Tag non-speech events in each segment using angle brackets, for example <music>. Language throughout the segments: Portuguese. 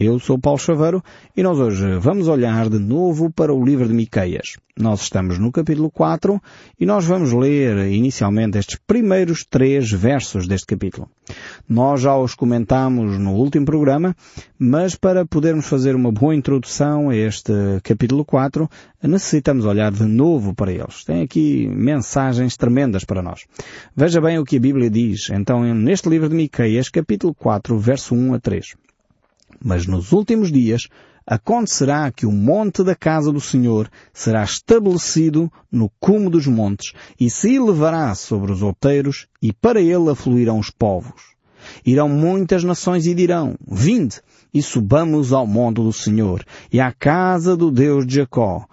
Eu sou Paulo Chaveiro e nós hoje vamos olhar de novo para o livro de Miqueias. Nós estamos no capítulo 4 e nós vamos ler inicialmente estes primeiros três versos deste capítulo. Nós já os comentámos no último programa, mas para podermos fazer uma boa introdução a este capítulo 4, necessitamos olhar de novo para eles. Tem aqui mensagens tremendas para nós. Veja bem o que a Bíblia diz, então, neste livro de Miqueias, capítulo 4, verso 1 a 3. Mas nos últimos dias acontecerá que o monte da casa do Senhor será estabelecido no cume dos montes e se elevará sobre os outeiros e para ele afluirão os povos. Irão muitas nações e dirão, vinde e subamos ao monte do Senhor e à casa do Deus de Jacó,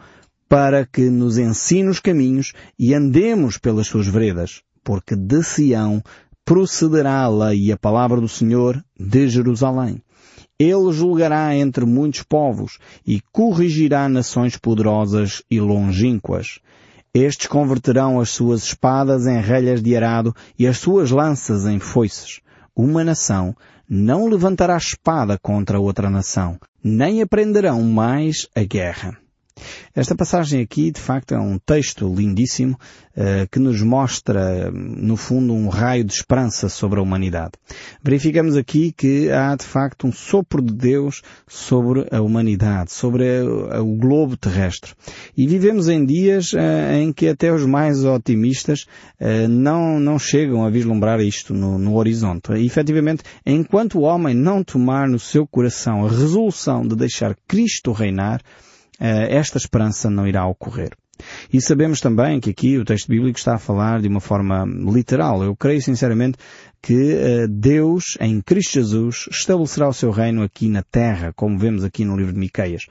para que nos ensine os caminhos e andemos pelas suas veredas, porque de Sião procederá a lei e a palavra do Senhor de Jerusalém. Ele julgará entre muitos povos e corrigirá nações poderosas e longínquas. Estes converterão as suas espadas em relhas de arado e as suas lanças em foices. Uma nação não levantará espada contra outra nação, nem aprenderão mais a guerra. Esta passagem aqui, de facto, é um texto lindíssimo uh, que nos mostra, no fundo, um raio de esperança sobre a humanidade. Verificamos aqui que há, de facto, um sopro de Deus sobre a humanidade, sobre a, o globo terrestre. E vivemos em dias uh, em que até os mais otimistas não, não chegam a vislumbrar isto no, no horizonte. E, efetivamente, enquanto o homem não tomar no seu coração a resolução de deixar Cristo reinar, eh, esta esperança não irá ocorrer. E sabemos também que aqui o texto bíblico está a falar de uma forma literal. Eu creio sinceramente que uh, Deus, em Cristo Jesus, estabelecerá o seu reino aqui na terra, como vemos aqui no livro de Miqueias.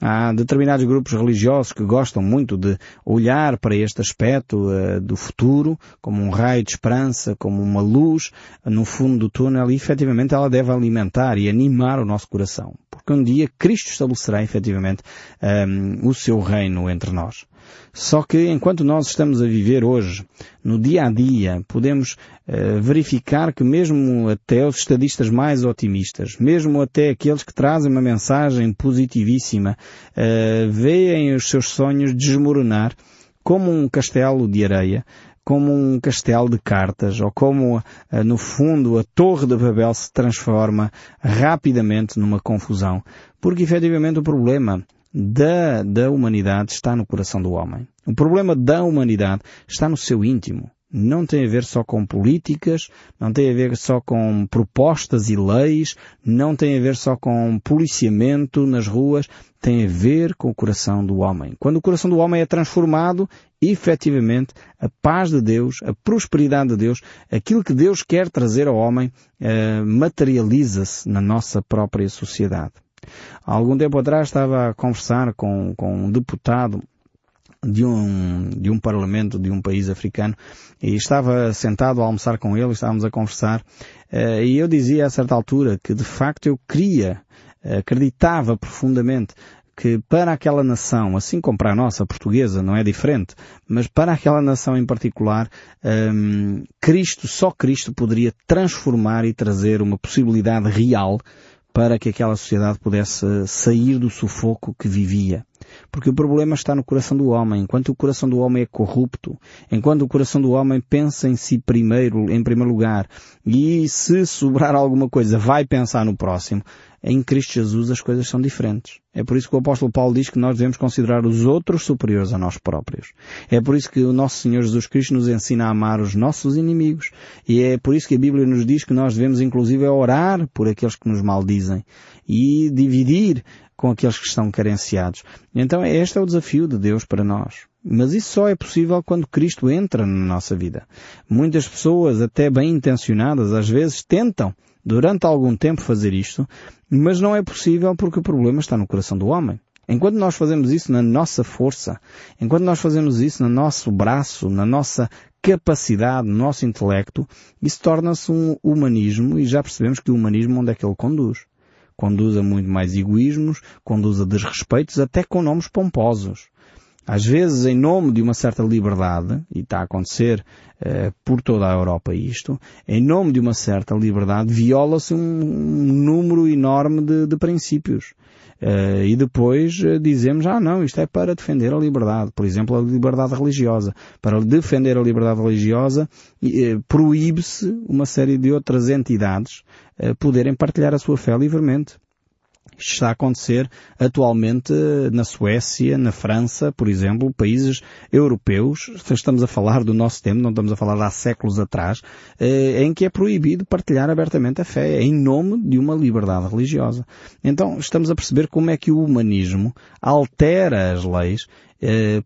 Há determinados grupos religiosos que gostam muito de olhar para este aspecto uh, do futuro como um raio de esperança, como uma luz no fundo do túnel e efetivamente ela deve alimentar e animar o nosso coração. Porque um dia Cristo estabelecerá efetivamente um, o seu reino entre nós. Só que enquanto nós estamos a viver hoje, no dia a dia, podemos uh, verificar que mesmo até os estadistas mais otimistas, mesmo até aqueles que trazem uma mensagem positivíssima, uh, veem os seus sonhos desmoronar como um castelo de areia, como um castelo de cartas, ou como, uh, no fundo, a Torre de Babel se transforma rapidamente numa confusão. Porque, efetivamente, o problema da, da humanidade está no coração do homem. O problema da humanidade está no seu íntimo. Não tem a ver só com políticas, não tem a ver só com propostas e leis, não tem a ver só com policiamento nas ruas, tem a ver com o coração do homem. Quando o coração do homem é transformado, efetivamente, a paz de Deus, a prosperidade de Deus, aquilo que Deus quer trazer ao homem, eh, materializa-se na nossa própria sociedade. Há algum tempo atrás estava a conversar com, com um deputado de um, de um parlamento de um país africano e estava sentado a almoçar com ele, estávamos a conversar uh, e eu dizia a certa altura que de facto eu queria, acreditava profundamente que para aquela nação, assim como para a nossa portuguesa, não é diferente, mas para aquela nação em particular, um, Cristo, só Cristo poderia transformar e trazer uma possibilidade real para que aquela sociedade pudesse sair do sufoco que vivia. Porque o problema está no coração do homem. Enquanto o coração do homem é corrupto, enquanto o coração do homem pensa em si primeiro, em primeiro lugar, e se sobrar alguma coisa vai pensar no próximo, em Cristo Jesus as coisas são diferentes. É por isso que o apóstolo Paulo diz que nós devemos considerar os outros superiores a nós próprios. É por isso que o nosso Senhor Jesus Cristo nos ensina a amar os nossos inimigos. E é por isso que a Bíblia nos diz que nós devemos inclusive orar por aqueles que nos maldizem e dividir com aqueles que estão carenciados. Então este é o desafio de Deus para nós. Mas isso só é possível quando Cristo entra na nossa vida. Muitas pessoas, até bem intencionadas, às vezes tentam durante algum tempo fazer isto, mas não é possível porque o problema está no coração do homem. Enquanto nós fazemos isso na nossa força, enquanto nós fazemos isso no nosso braço, na nossa capacidade, no nosso intelecto, isso torna-se um humanismo e já percebemos que o humanismo onde é que ele conduz? conduz a muito mais egoísmos, conduz a desrespeitos, até com nomes pomposos. Às vezes, em nome de uma certa liberdade, e está a acontecer uh, por toda a Europa isto, em nome de uma certa liberdade, viola-se um, um, número enorme de, de princípios. Uh, e depois uh, dizemos, ah não, isto é para defender a liberdade. Por exemplo, a liberdade religiosa. Para defender a liberdade religiosa, uh, proíbe-se uma série de outras entidades poderem partilhar a sua fé livremente. Isto está a acontecer atualmente na Suécia, na França, por exemplo, países europeus. Estamos a falar do nosso tempo, não estamos a falar de há séculos atrás, eh, em que é proibido partilhar abertamente a fé, em nome de uma liberdade religiosa. Então estamos a perceber como é que o humanismo altera as leis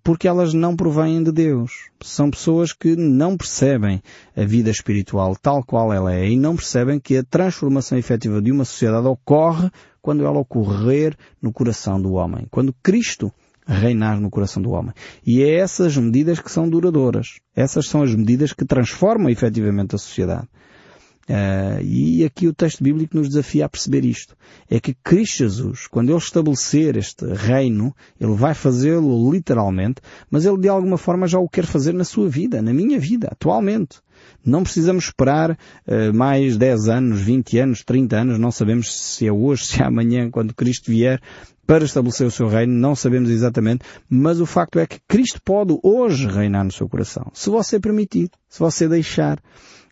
porque elas não provêm de Deus. São pessoas que não percebem a vida espiritual tal qual ela é e não percebem que a transformação efetiva de uma sociedade ocorre quando ela ocorrer no coração do homem. Quando Cristo reinar no coração do homem. E é essas medidas que são duradouras. Essas são as medidas que transformam efetivamente a sociedade. Uh, e aqui o texto bíblico nos desafia a perceber isto. É que Cristo Jesus, quando Ele estabelecer este reino, Ele vai fazê-lo literalmente, mas Ele de alguma forma já o quer fazer na sua vida, na minha vida, atualmente. Não precisamos esperar uh, mais 10 anos, 20 anos, 30 anos, não sabemos se é hoje, <laughs> se é amanhã, quando Cristo vier, para estabelecer o seu reino, não sabemos exatamente, mas o facto é que Cristo pode hoje reinar no seu coração, se você permitir, se você deixar.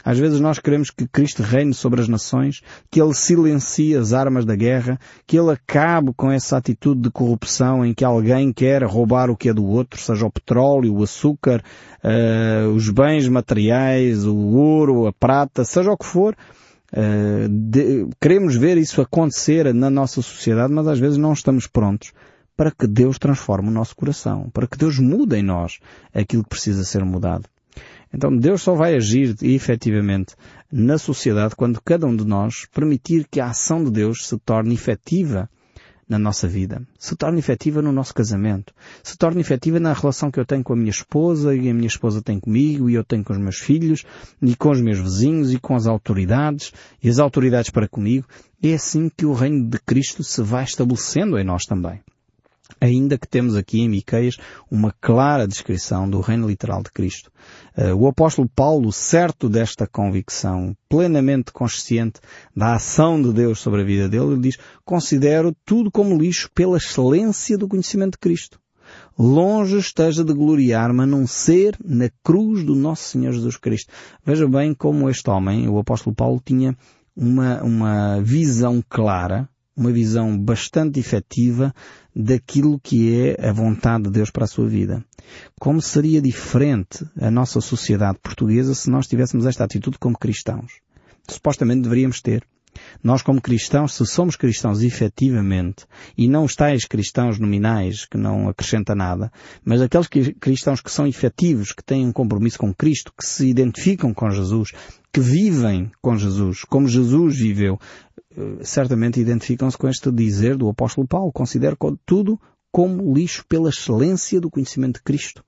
Às vezes nós queremos que Cristo reine sobre as nações, que Ele silencie as armas da guerra, que Ele acabe com essa atitude de corrupção em que alguém quer roubar o que é do outro, seja o petróleo, o açúcar, uh, os bens materiais, o ouro, a prata, seja o que for. Uh, de, queremos ver isso acontecer na nossa sociedade, mas às vezes não estamos prontos para que Deus transforme o nosso coração, para que Deus mude em nós aquilo que precisa ser mudado. Então Deus só vai agir efetivamente na sociedade quando cada um de nós permitir que a ação de Deus se torne efetiva na nossa vida, se torne efetiva no nosso casamento, se torne efetiva na relação que eu tenho com a minha esposa e a minha esposa tem comigo e eu tenho com os meus filhos e com os meus vizinhos e com as autoridades e as autoridades para comigo. É assim que o reino de Cristo se vai estabelecendo em nós também ainda que temos aqui em Miqueias uma clara descrição do reino literal de Cristo. Uh, o apóstolo Paulo, certo desta convicção, plenamente consciente da ação de Deus sobre a vida dele, ele diz, considero tudo como lixo pela excelência do conhecimento de Cristo. Longe esteja de gloriar-me a não ser na cruz do nosso Senhor Jesus Cristo. Veja bem como este homem, o apóstolo Paulo, tinha uma, uma visão clara uma visão bastante efetiva daquilo que é a vontade de Deus para a sua vida. Como seria diferente a nossa sociedade portuguesa se nós tivéssemos esta atitude como cristãos? Supostamente deveríamos ter. Nós como cristãos, se somos cristãos efetivamente, e não os tais cristãos nominais que não acrescenta nada, mas aqueles cristãos que são efetivos, que têm um compromisso com Cristo, que se identificam com Jesus, que vivem com Jesus, como Jesus viveu, eh, certamente identificam-se com este dizer do apóstolo Paulo. Considero tudo como lixo pela excelência do conhecimento de Cristo.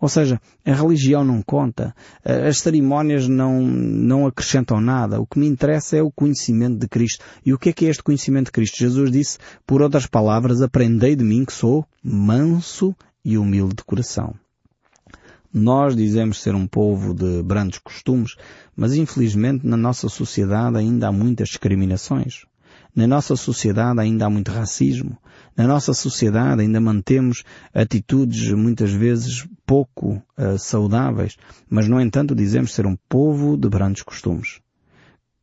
Ou seja, a religião não conta, as cerimónias não, não acrescentam nada. O que me interessa é o conhecimento de Cristo. E o que é que é este conhecimento de Cristo? Jesus disse, por outras palavras, aprendei de mim que sou manso e humilde de coração. Nós dizemos ser um povo de brandos costumes, mas infelizmente na nossa sociedade ainda há muitas discriminações. Na nossa sociedade ainda há muito racismo. Na nossa sociedade ainda mantemos atitudes muitas vezes pouco uh, saudáveis, mas no entanto dizemos ser um povo de brandos costumes.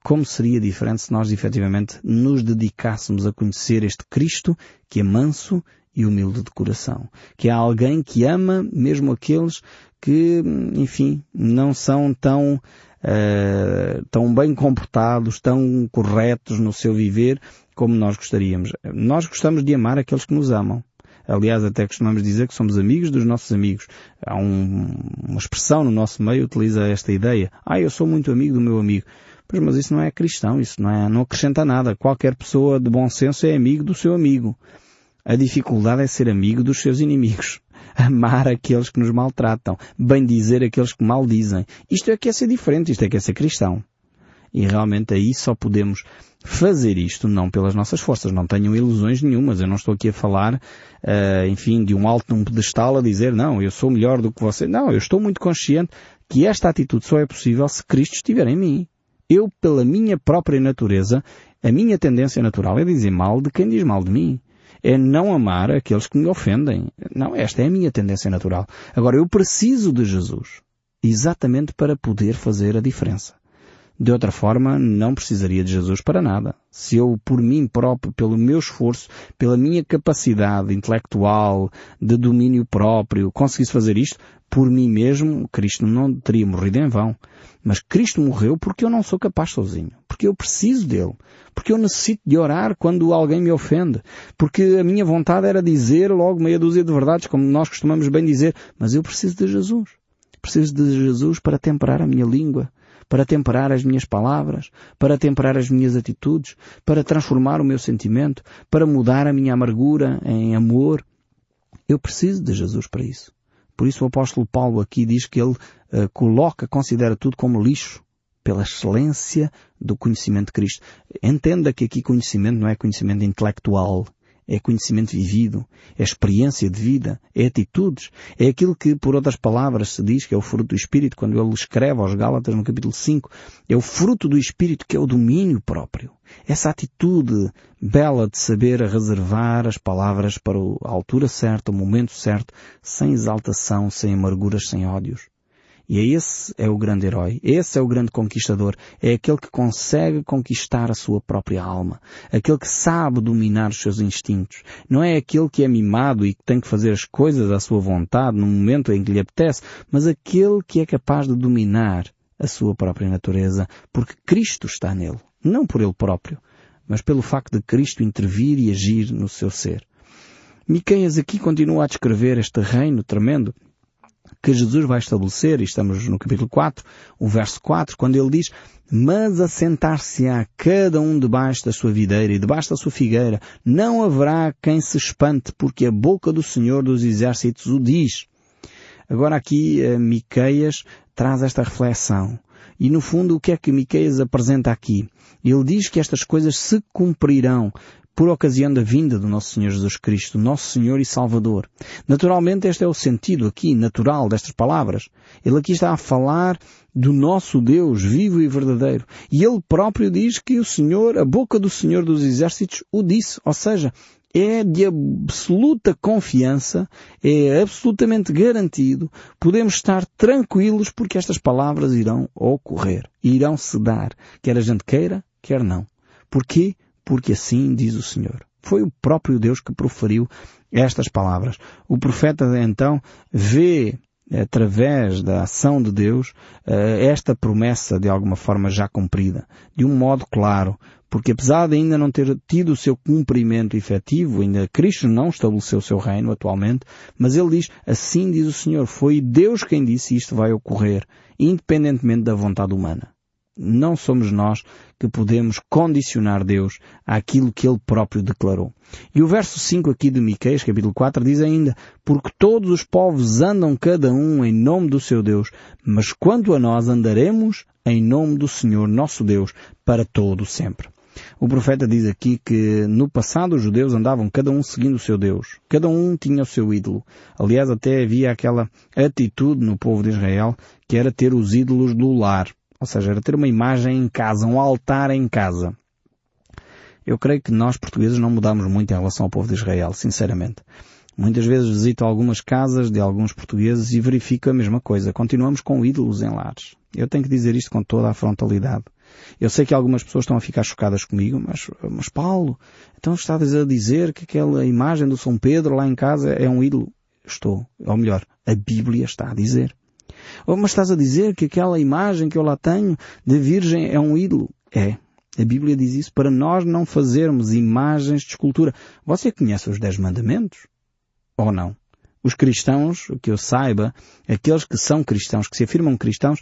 Como seria diferente se nós efetivamente nos dedicássemos a conhecer este Cristo que é manso e humilde de coração. Que é alguém que ama mesmo aqueles que, enfim, não são tão, uh, tão bem comportados, tão corretos no seu viver como nós gostaríamos. Nós gostamos de amar aqueles que nos amam. Aliás, até costumamos dizer que somos amigos dos nossos amigos. Há um, uma expressão no nosso meio que utiliza esta ideia. Ah, eu sou muito amigo do meu amigo. Pois, mas isso não é cristão, isso não, é, não acrescenta nada. Qualquer pessoa de bom senso é amigo do seu amigo. A dificuldade é ser amigo dos seus inimigos. Amar aqueles que nos maltratam. Bem dizer aqueles que maldizem. Isto é que é ser diferente, isto é que é ser cristão. E realmente aí só podemos fazer isto não pelas nossas forças. Não tenham ilusões nenhumas. Eu não estou aqui a falar, uh, enfim, de um alto num pedestal a dizer, não, eu sou melhor do que você. Não, eu estou muito consciente que esta atitude só é possível se Cristo estiver em mim. Eu, pela minha própria natureza, a minha tendência natural é dizer mal de quem diz mal de mim. É não amar aqueles que me ofendem. Não, esta é a minha tendência natural. Agora, eu preciso de Jesus. Exatamente para poder fazer a diferença. De outra forma, não precisaria de Jesus para nada. Se eu, por mim próprio, pelo meu esforço, pela minha capacidade intelectual, de domínio próprio, conseguisse fazer isto, por mim mesmo, Cristo não teria morrido em vão. Mas Cristo morreu porque eu não sou capaz sozinho. Porque eu preciso dele. Porque eu necessito de orar quando alguém me ofende. Porque a minha vontade era dizer logo meia dúzia de verdades, como nós costumamos bem dizer. Mas eu preciso de Jesus. Preciso de Jesus para temperar a minha língua para temperar as minhas palavras, para temperar as minhas atitudes, para transformar o meu sentimento, para mudar a minha amargura em amor. Eu preciso de Jesus para isso. Por isso o apóstolo Paulo aqui diz que ele uh, coloca, considera tudo como lixo pela excelência do conhecimento de Cristo. Entenda que aqui conhecimento não é conhecimento intelectual, é conhecimento vivido, é experiência de vida, é atitudes, é aquilo que, por outras palavras, se diz que é o fruto do Espírito, quando ele escreve aos Gálatas no capítulo 5, é o fruto do Espírito que é o domínio próprio. Essa atitude bela de saber reservar as palavras para a altura certa, o momento certo, sem exaltação, sem amarguras, sem ódios. E é esse é o grande herói, esse é o grande conquistador, é aquele que consegue conquistar a sua própria alma, aquele que sabe dominar os seus instintos. Não é aquele que é mimado e que tem que fazer as coisas à sua vontade no momento em que lhe apetece, mas aquele que é capaz de dominar a sua própria natureza, porque Cristo está nele, não por ele próprio, mas pelo facto de Cristo intervir e agir no seu ser. Miqueias aqui continua a descrever este reino tremendo que Jesus vai estabelecer, e estamos no capítulo 4, o verso 4, quando ele diz, mas assentar-se-á cada um debaixo da sua videira e debaixo da sua figueira, não haverá quem se espante, porque a boca do Senhor dos Exércitos o diz. Agora aqui eh, Miqueias traz esta reflexão. E no fundo o que é que Miqueias apresenta aqui? Ele diz que estas coisas se cumprirão por ocasião da vinda do nosso Senhor Jesus Cristo, nosso Senhor e Salvador. Naturalmente este é o sentido aqui, natural, destas palavras. Ele aqui está a falar do nosso Deus vivo e verdadeiro. E ele próprio diz que o Senhor, a boca do Senhor dos Exércitos, o disse. Ou seja, é de absoluta confiança, é absolutamente garantido, podemos estar tranquilos porque estas palavras irão ocorrer, irão se dar, quer a gente queira, quer não. Porquê? Porque assim diz o Senhor. Foi o próprio Deus que proferiu estas palavras. O profeta então vê através da ação de Deus eh, esta promessa de alguma forma já cumprida, de um modo claro, porque apesar de ainda não ter tido o seu cumprimento efetivo, ainda Cristo não estabeleceu o seu reino atualmente, mas ele diz, assim diz o Senhor, foi Deus quem disse isto vai ocorrer, independentemente da vontade humana. Não somos nós que podemos condicionar Deus àquilo que Ele próprio declarou. E o verso 5 aqui de Miqueias, capítulo 4, diz ainda, porque todos os povos andam cada um em nome do seu Deus, mas quanto a nós andaremos em nome do Senhor nosso Deus para todo sempre. O profeta diz aqui que no passado os judeus andavam cada um seguindo o seu Deus. Cada um tinha o seu ídolo. Aliás, até havia aquela atitude no povo de Israel que era ter os ídolos do lar. Ou seja, era ter uma imagem em casa, um altar em casa. Eu creio que nós portugueses não mudamos muito em relação ao povo de Israel, sinceramente. Muitas vezes visito algumas casas de alguns portugueses e verifico a mesma coisa. Continuamos com ídolos em lares. Eu tenho que dizer isto com toda a frontalidade. Eu sei que algumas pessoas estão a ficar chocadas comigo, mas, mas Paulo, então estás a dizer que aquela imagem do São Pedro lá em casa é um ídolo? Estou. Ou melhor, a Bíblia está a dizer. Oh, mas estás a dizer que aquela imagem que eu lá tenho de virgem é um ídolo? É. A Bíblia diz isso para nós não fazermos imagens de escultura. Você conhece os Dez Mandamentos? Ou não? Os cristãos, que eu saiba, aqueles que são cristãos, que se afirmam cristãos,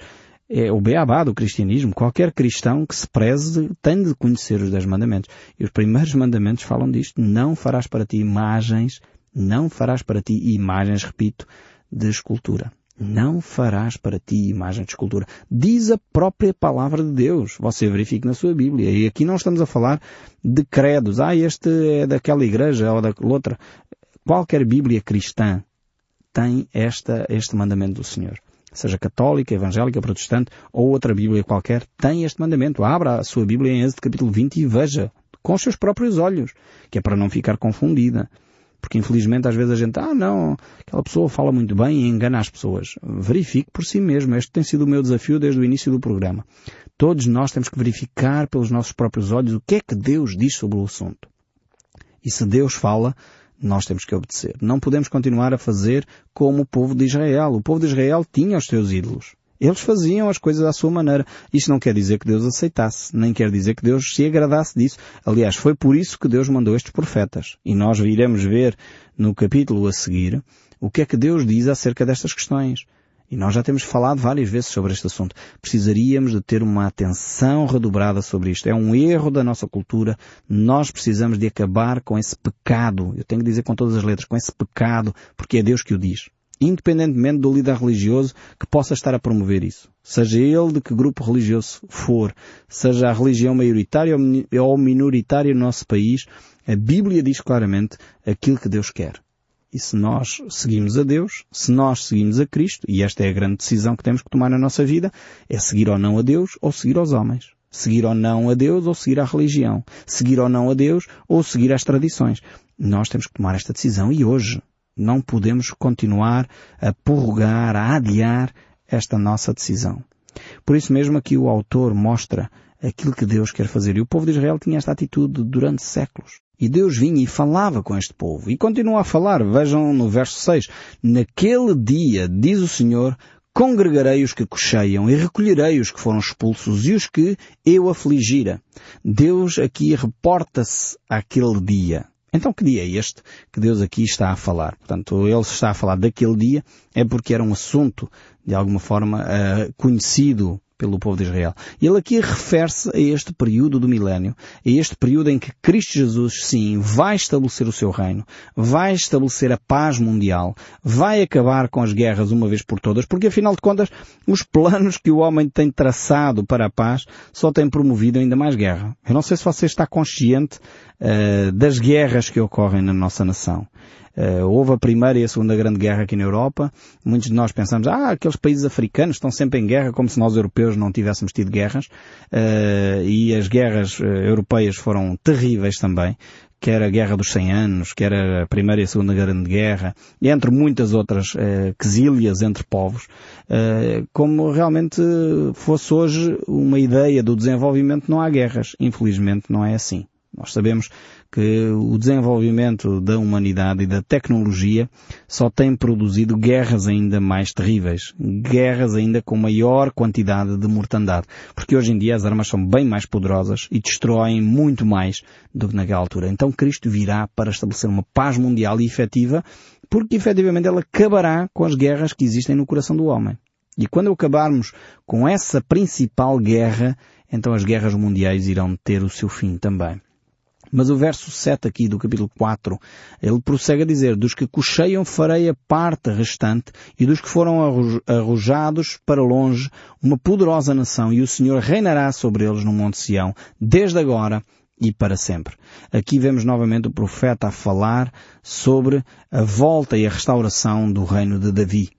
é o beabá do cristianismo. Qualquer cristão que se preze tem de conhecer os Dez Mandamentos. E os primeiros mandamentos falam disto. Não farás para ti imagens, não farás para ti imagens, repito, de escultura. Não farás para ti imagem de escultura. Diz a própria palavra de Deus. Você verifique na sua Bíblia. E aqui não estamos a falar de credos. Ah, este é daquela igreja ou da outra. Qualquer Bíblia cristã tem esta, este mandamento do Senhor. Seja católica, evangélica, protestante ou outra Bíblia qualquer, tem este mandamento. Abra a sua Bíblia em Êxodo capítulo 20 e veja com os seus próprios olhos, que é para não ficar confundida. Porque infelizmente às vezes a gente, ah não, aquela pessoa fala muito bem e engana as pessoas. Verifique por si mesmo. Este tem sido o meu desafio desde o início do programa. Todos nós temos que verificar pelos nossos próprios olhos o que é que Deus diz sobre o assunto. E se Deus fala, nós temos que obedecer. Não podemos continuar a fazer como o povo de Israel. O povo de Israel tinha os seus ídolos. Eles faziam as coisas à sua maneira. Isto não quer dizer que Deus aceitasse, nem quer dizer que Deus se agradasse disso. Aliás, foi por isso que Deus mandou estes profetas. E nós iremos ver no capítulo a seguir o que é que Deus diz acerca destas questões. E nós já temos falado várias vezes sobre este assunto. Precisaríamos de ter uma atenção redobrada sobre isto. É um erro da nossa cultura. Nós precisamos de acabar com esse pecado. Eu tenho que dizer com todas as letras, com esse pecado, porque é Deus que o diz independentemente do líder religioso que possa estar a promover isso. Seja ele de que grupo religioso for, seja a religião maioritária ou minoritária no nosso país, a Bíblia diz claramente aquilo que Deus quer. E se nós seguimos a Deus, se nós seguimos a Cristo, e esta é a grande decisão que temos que tomar na nossa vida, é seguir ou não a Deus ou seguir aos homens. Seguir ou não a Deus ou seguir a religião. Seguir ou não a Deus ou seguir as tradições. Nós temos que tomar esta decisão e hoje. Não podemos continuar a prorrogar, a adiar esta nossa decisão. Por isso mesmo aqui o autor mostra aquilo que Deus quer fazer. E o povo de Israel tinha esta atitude durante séculos. E Deus vinha e falava com este povo. E continua a falar. Vejam no verso 6. Naquele dia, diz o Senhor, congregarei os que cocheiam e recolherei os que foram expulsos e os que eu afligira. Deus aqui reporta-se àquele dia. Então que dia é este que Deus aqui está a falar? Portanto, ele está a falar daquele dia é porque era um assunto, de alguma forma, uh, conhecido pelo povo de Israel. E ele aqui refere-se a este período do milénio, a este período em que Cristo Jesus, sim, vai estabelecer o seu reino, vai estabelecer a paz mundial, vai acabar com as guerras uma vez por todas, porque afinal de contas, os planos que o homem tem traçado para a paz só têm promovido ainda mais guerra. Eu não sei se você está consciente uh, das guerras que ocorrem na nossa nação. Uh, houve a Primeira e a Segunda Grande Guerra aqui na Europa. Muitos de nós pensamos, ah, aqueles países africanos estão sempre em guerra, como se nós europeus não tivéssemos tido guerras. Uh, e as guerras uh, europeias foram terríveis também quer a Guerra dos 100 Anos, quer a Primeira e a Segunda Grande Guerra, entre muitas outras eh, quesílias entre povos, eh, como realmente fosse hoje uma ideia do desenvolvimento, não há guerras. Infelizmente não é assim. Nós sabemos que o desenvolvimento da humanidade e da tecnologia só tem produzido guerras ainda mais terríveis, guerras ainda com maior quantidade de mortandade, porque hoje em dia as armas são bem mais poderosas e destroem muito mais do que naquela altura. Então Cristo virá para estabelecer uma paz mundial e efetiva, porque efetivamente ela acabará com as guerras que existem no coração do homem. E quando acabarmos com essa principal guerra, então as guerras mundiais irão ter o seu fim também. Mas o verso 7 aqui do capítulo 4, ele prossegue a dizer, dos que cocheiam farei a parte restante e dos que foram arrojados para longe uma poderosa nação e o Senhor reinará sobre eles no Monte Sião, desde agora e para sempre. Aqui vemos novamente o profeta a falar sobre a volta e a restauração do reino de Davi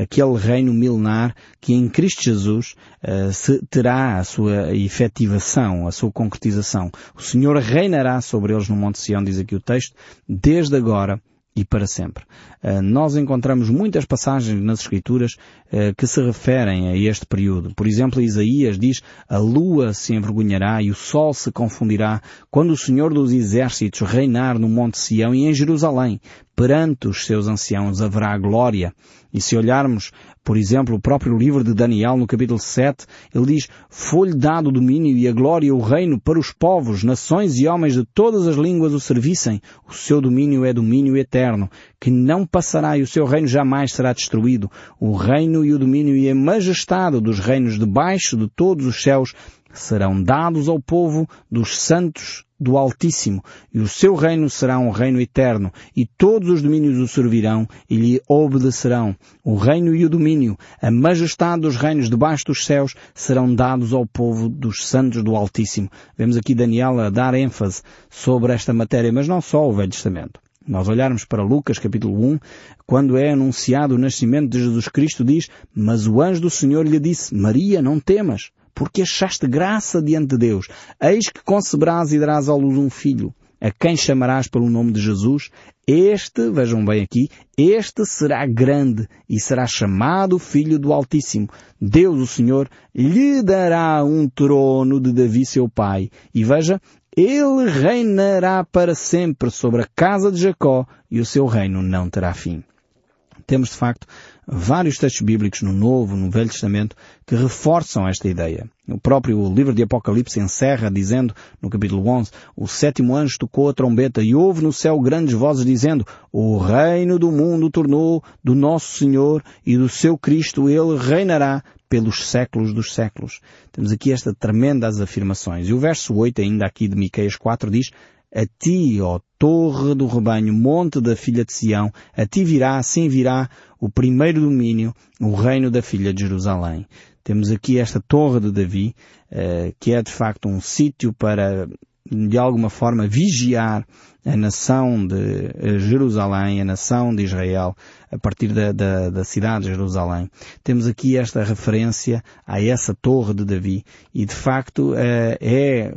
aquele reino milenar que em Cristo Jesus uh, se terá a sua efetivação, a sua concretização. O Senhor reinará sobre eles no Monte Sião, diz aqui o texto, desde agora e para sempre. Uh, nós encontramos muitas passagens nas Escrituras uh, que se referem a este período. Por exemplo, Isaías diz, a lua se envergonhará e o sol se confundirá quando o Senhor dos Exércitos reinar no Monte Sião e em Jerusalém. Perante os seus anciãos haverá glória. E se olharmos, por exemplo, o próprio livro de Daniel, no capítulo 7, ele diz, Foi-lhe dado o domínio e a glória e o reino para os povos, nações e homens de todas as línguas o servissem. O seu domínio é domínio eterno, que não passará e o seu reino jamais será destruído. O reino e o domínio e a majestade dos reinos debaixo de todos os céus serão dados ao povo dos santos do Altíssimo, e o seu reino será um reino eterno, e todos os domínios o servirão e lhe obedecerão. O reino e o domínio, a majestade dos reinos debaixo dos céus serão dados ao povo dos santos do Altíssimo. Vemos aqui Daniel a dar ênfase sobre esta matéria, mas não só o Velho Testamento. Nós olharmos para Lucas capítulo 1, quando é anunciado o nascimento de Jesus Cristo, diz, mas o anjo do Senhor lhe disse, Maria, não temas, porque achaste graça diante de Deus. Eis que conceberás e darás à luz um filho, a quem chamarás pelo nome de Jesus. Este, vejam bem aqui, este será grande e será chamado Filho do Altíssimo. Deus, o Senhor, lhe dará um trono de Davi seu pai. E veja, ele reinará para sempre sobre a casa de Jacó e o seu reino não terá fim. Temos de facto vários textos bíblicos no Novo, no Velho Testamento, que reforçam esta ideia. O próprio livro de Apocalipse encerra dizendo, no capítulo 11, o sétimo anjo tocou a trombeta e houve no céu grandes vozes dizendo, o reino do mundo tornou do nosso Senhor e do seu Cristo, ele reinará pelos séculos dos séculos. Temos aqui estas tremendas afirmações. E o verso 8 ainda aqui de Miqueias 4 diz, a ti, ó torre do rebanho, monte da filha de Sião, a ti virá, assim virá o primeiro domínio, o reino da filha de Jerusalém. Temos aqui esta torre de Davi, eh, que é de facto um sítio para, de alguma forma, vigiar a nação de eh, Jerusalém, a nação de Israel, a partir da, da, da, cidade de Jerusalém. Temos aqui esta referência a essa torre de Davi e de facto eh, é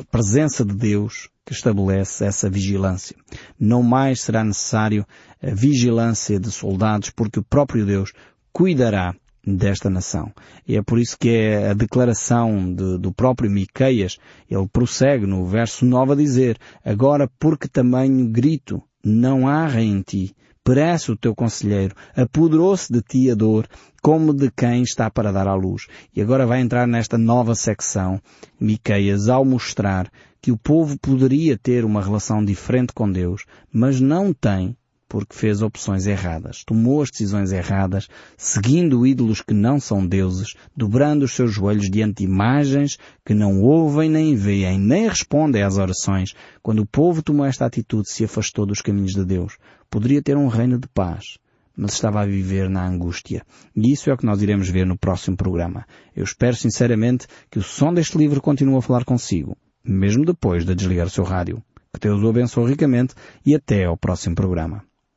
a presença de Deus que estabelece essa vigilância. Não mais será necessário a vigilância de soldados porque o próprio Deus cuidará desta nação. E é por isso que é a declaração de, do próprio Miqueias, ele prossegue no verso 9 a dizer, agora porque tamanho grito, não há em ti, perece o teu conselheiro, apoderou-se de ti a dor, como de quem está para dar à luz. E agora vai entrar nesta nova secção, Miqueias, ao mostrar que o povo poderia ter uma relação diferente com Deus, mas não tem porque fez opções erradas, tomou as decisões erradas, seguindo ídolos que não são deuses, dobrando os seus joelhos diante de imagens que não ouvem nem veem, nem respondem às orações. Quando o povo tomou esta atitude, se afastou dos caminhos de Deus. Poderia ter um reino de paz, mas estava a viver na angústia. E isso é o que nós iremos ver no próximo programa. Eu espero sinceramente que o som deste livro continue a falar consigo, mesmo depois de desligar o seu rádio. Que Deus o abençoe ricamente e até ao próximo programa.